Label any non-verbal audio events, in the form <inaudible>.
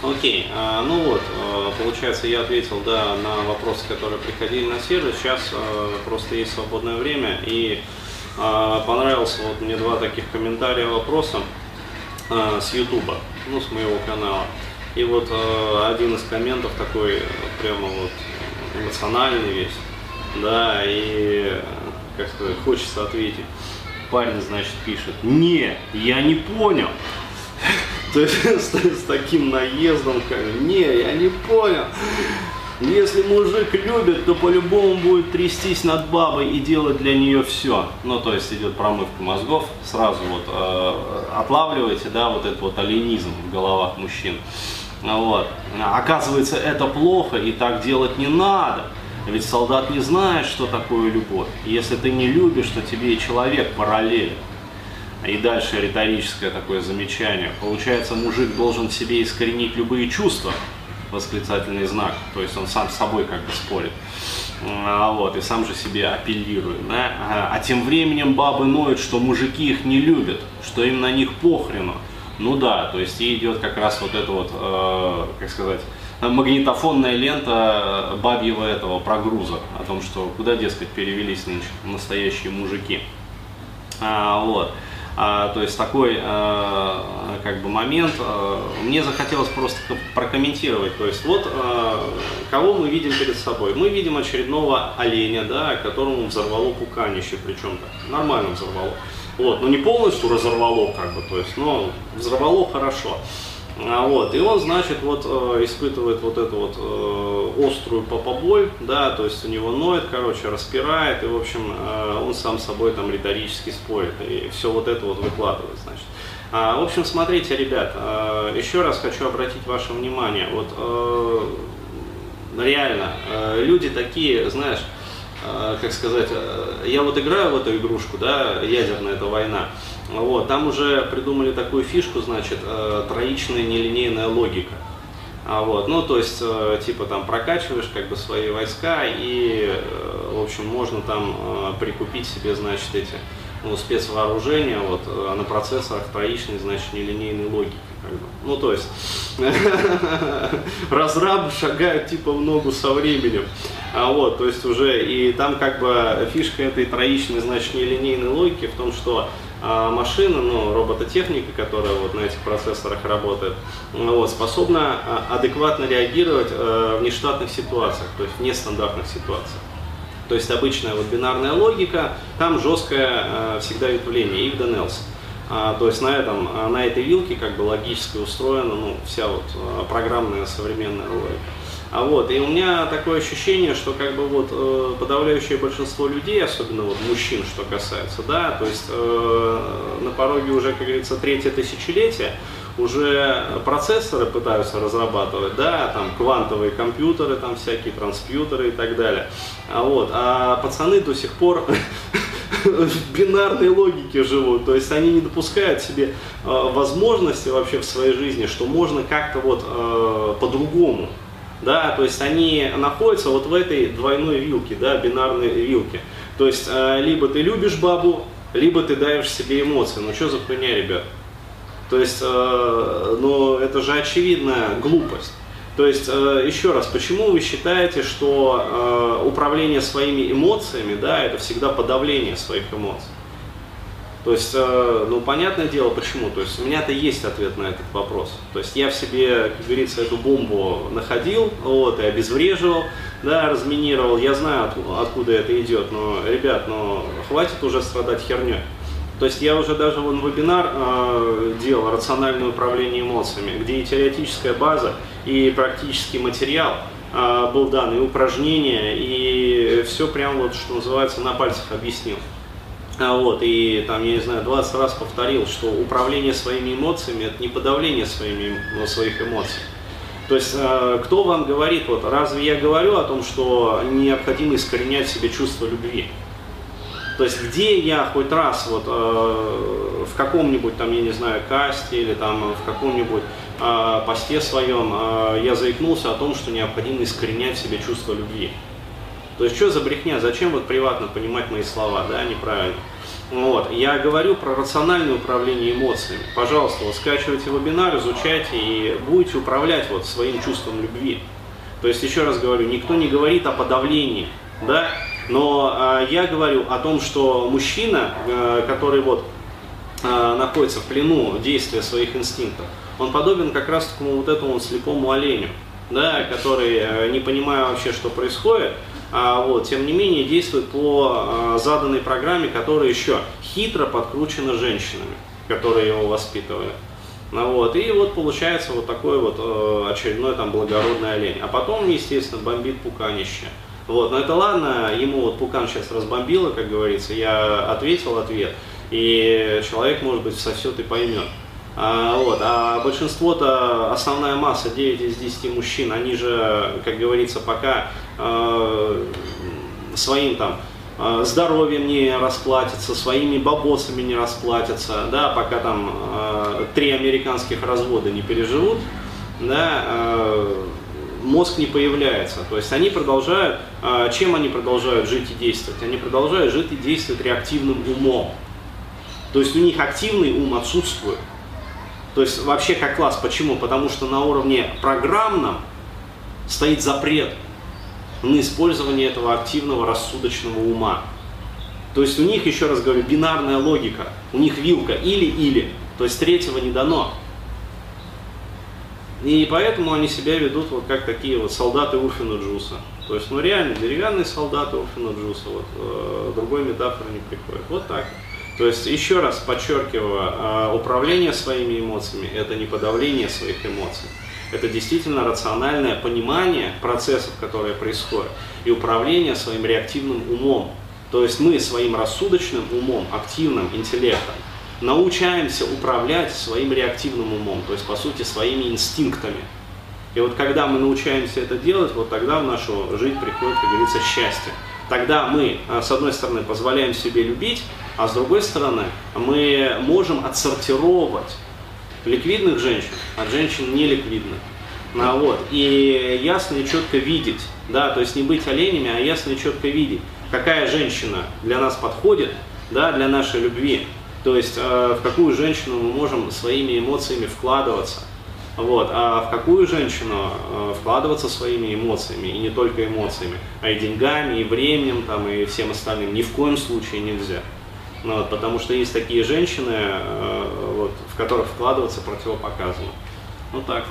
Окей, а, ну вот, а, получается, я ответил, да, на вопросы, которые приходили на сервис. Сейчас а, просто есть свободное время, и понравился вот мне два таких комментария вопроса с Ютуба, ну, с моего канала. И вот один из комментов такой прямо вот эмоциональный весь, да, и, как сказать, хочется ответить. Парень, значит, пишет, не, я не понял. <laughs> То есть с, таким наездом, как, не, я не понял. Если мужик любит, то по-любому будет трястись над бабой и делать для нее все. Ну, то есть идет промывка мозгов, сразу вот э, отлавливаете, да, вот этот вот оленизм в головах мужчин. Вот. Оказывается, это плохо и так делать не надо. Ведь солдат не знает, что такое любовь. Если ты не любишь, то тебе и человек параллелен. И дальше риторическое такое замечание. Получается, мужик должен в себе искоренить любые чувства, восклицательный знак, то есть он сам с собой как бы спорит, а, вот, и сам же себе апеллирует, да? а, тем временем бабы ноют, что мужики их не любят, что им на них похрену, ну да, то есть и идет как раз вот это вот, э, как сказать, магнитофонная лента бабьего этого прогруза, о том, что куда, дескать, перевелись нынче настоящие мужики, а, вот. А, то есть такой а, как бы момент. А, мне захотелось просто прокомментировать. То есть вот кого мы видим перед собой. Мы видим очередного оленя, да, которому взорвало пуканище, причем так нормально взорвало. Вот, но не полностью разорвало, как бы, то есть, но взорвало хорошо. А, вот, и он, значит, вот э, испытывает вот эту вот э, острую попоболь, да, то есть у него ноет, короче, распирает, и, в общем, э, он сам собой там риторически спорит, и все вот это вот выкладывает, значит. А, в общем, смотрите, ребят, еще раз хочу обратить ваше внимание, вот реально, люди такие, знаешь, как сказать, я вот играю в эту игрушку, да, ядерная эта война, вот, там уже придумали такую фишку, значит, э, троичная нелинейная логика. А вот, ну, то есть, э, типа, там прокачиваешь как бы свои войска и, э, в общем, можно там прикупить себе, значит, эти ну, спецвооружения вот, на процессорах троичной, значит, нелинейной логики. Как бы. Ну, то есть, <laughs> разрабы шагают типа в ногу со временем. А вот, то есть уже, и там как бы фишка этой троичной, значит, нелинейной логики в том, что а машина, ну, робототехника, которая вот на этих процессорах работает, вот, способна а, адекватно реагировать э, в нештатных ситуациях, то есть в нестандартных ситуациях. То есть обычная вот бинарная логика, там жесткое э, всегда ветвление, if then else. А, то есть на, этом, на этой вилке как бы логически устроена ну, вся вот программная современная логика. А вот, и у меня такое ощущение, что как бы вот э, подавляющее большинство людей, особенно вот мужчин, что касается, да, то есть э, на пороге уже, как говорится, третье тысячелетие, уже процессоры пытаются разрабатывать, да, там квантовые компьютеры, там всякие транспьютеры и так далее. А вот, а пацаны до сих пор в <laughs> бинарной логике живут, то есть они не допускают себе э, возможности вообще в своей жизни, что можно как-то вот э, по-другому да, то есть они находятся вот в этой двойной вилке, да, бинарной вилке. То есть э, либо ты любишь бабу, либо ты даешь себе эмоции. Ну что за хуйня, ребят? То есть, ну это же очевидная глупость. То есть, э, еще раз, почему вы считаете, что управление своими эмоциями, да, это всегда подавление своих эмоций? То есть, э, ну, понятное дело, почему. То есть, у меня-то есть ответ на этот вопрос. То есть, я в себе, как говорится, эту бомбу находил, вот, и обезвреживал, да, разминировал. Я знаю, откуда, откуда это идет, но, ребят, ну, хватит уже страдать херней. То есть, я уже даже вон вебинар э, делал «Рациональное управление эмоциями», где и теоретическая база, и практический материал э, был дан, и упражнения, и все прям вот, что называется, на пальцах объяснил. А вот, и там, я не знаю, 20 раз повторил, что управление своими эмоциями это не подавление своими, ну, своих эмоций. То есть, э, кто вам говорит, вот разве я говорю о том, что необходимо искоренять в себе чувство любви? То есть, где я хоть раз вот э, в каком-нибудь там, я не знаю, касте или там в каком-нибудь э, посте своем э, я заикнулся о том, что необходимо искоренять в себе чувство любви. То есть, что за брехня? Зачем вот приватно понимать мои слова, да, неправильно? Вот. Я говорю про рациональное управление эмоциями. Пожалуйста, вот скачивайте вебинар, изучайте и будете управлять вот своим чувством любви. То есть, еще раз говорю, никто не говорит о подавлении, да, но э, я говорю о том, что мужчина, э, который вот э, находится в плену действия своих инстинктов, он подобен как раз такому вот этому слепому оленю, да, который, э, не понимая вообще, что происходит, вот, тем не менее действует по а, заданной программе, которая еще хитро подкручена женщинами, которые его воспитывали. Ну, вот, и вот получается вот такой вот э, очередной там благородный олень. А потом, естественно, бомбит пуканище. Вот, но это ладно, ему вот пукан сейчас разбомбило, как говорится, я ответил ответ, и человек, может быть, сосет и поймет. А, вот, а большинство-то, основная масса, 9 из 10 мужчин, они же, как говорится, пока э, своим там э, здоровьем не расплатятся, своими бабосами не расплатятся, да, пока там э, три американских развода не переживут, да, э, мозг не появляется. То есть они продолжают, э, чем они продолжают жить и действовать? Они продолжают жить и действовать реактивным умом. То есть у них активный ум отсутствует. То есть вообще как класс. Почему? Потому что на уровне программном стоит запрет на использование этого активного рассудочного ума. То есть у них, еще раз говорю, бинарная логика. У них вилка или-или. То есть третьего не дано. И поэтому они себя ведут вот как такие вот солдаты Урфина Джуса. То есть, ну реально, деревянные солдаты Урфина Джуса. Вот, э, другой метафоры не приходит. Вот так. То есть, еще раз подчеркиваю, а, управление своими эмоциями – это не подавление своих эмоций. Это действительно рациональное понимание процессов, которые происходят, и управление своим реактивным умом. То есть мы своим рассудочным умом, активным интеллектом, научаемся управлять своим реактивным умом, то есть по сути своими инстинктами. И вот когда мы научаемся это делать, вот тогда в нашу жизнь приходит, как говорится, счастье. Тогда мы, а, с одной стороны, позволяем себе любить, а с другой стороны, мы можем отсортировать ликвидных женщин от женщин неликвидных. Ну, вот. И ясно и четко видеть, да, то есть не быть оленями, а ясно и четко видеть, какая женщина для нас подходит, да, для нашей любви. То есть э, в какую женщину мы можем своими эмоциями вкладываться. Вот. А в какую женщину э, вкладываться своими эмоциями, и не только эмоциями, а и деньгами, и временем, там, и всем остальным, ни в коем случае нельзя. Ну, вот, потому что есть такие женщины, э, в которых вкладываться противопоказано. Ну так.